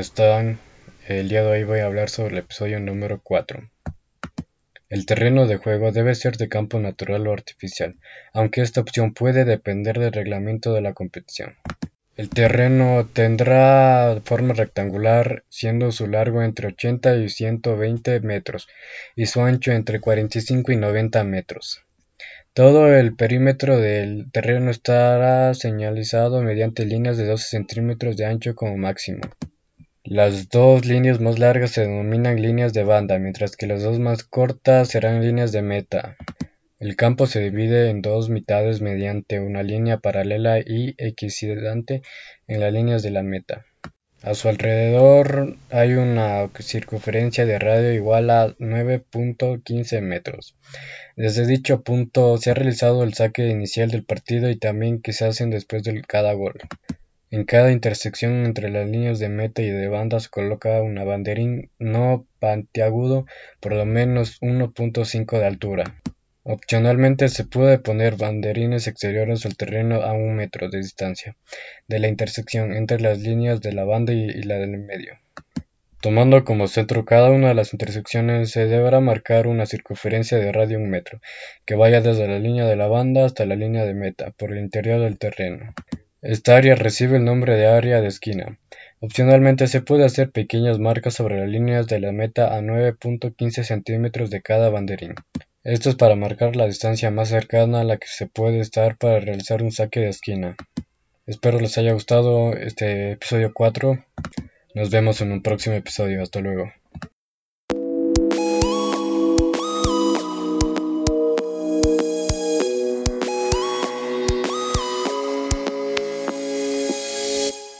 están? El día de hoy voy a hablar sobre el episodio número 4. El terreno de juego debe ser de campo natural o artificial, aunque esta opción puede depender del reglamento de la competición. El terreno tendrá forma rectangular, siendo su largo entre 80 y 120 metros y su ancho entre 45 y 90 metros. Todo el perímetro del terreno estará señalizado mediante líneas de 12 centímetros de ancho como máximo. Las dos líneas más largas se denominan líneas de banda, mientras que las dos más cortas serán líneas de meta. El campo se divide en dos mitades mediante una línea paralela y equidistante en las líneas de la meta. A su alrededor hay una circunferencia de radio igual a 9.15 metros. Desde dicho punto se ha realizado el saque inicial del partido y también que se hacen después de cada gol. En cada intersección entre las líneas de meta y de banda se coloca una banderín no puntiagudo por lo menos 1.5 de altura. Opcionalmente se puede poner banderines exteriores al terreno a un metro de distancia de la intersección entre las líneas de la banda y, la del medio. Tomando como centro cada una de las intersecciones se deberá marcar una circunferencia de radio un metro, que vaya desde la línea de la banda hasta la línea de meta, por el interior del terreno. Esta área recibe el nombre de área de esquina. Opcionalmente se puede hacer pequeñas marcas sobre las líneas de la meta a 9.15 centímetros de cada banderín. Esto es para marcar la distancia más cercana a la que se puede estar para realizar un saque de esquina. Espero les haya gustado este episodio 4. Nos vemos en un próximo episodio. Hasta luego.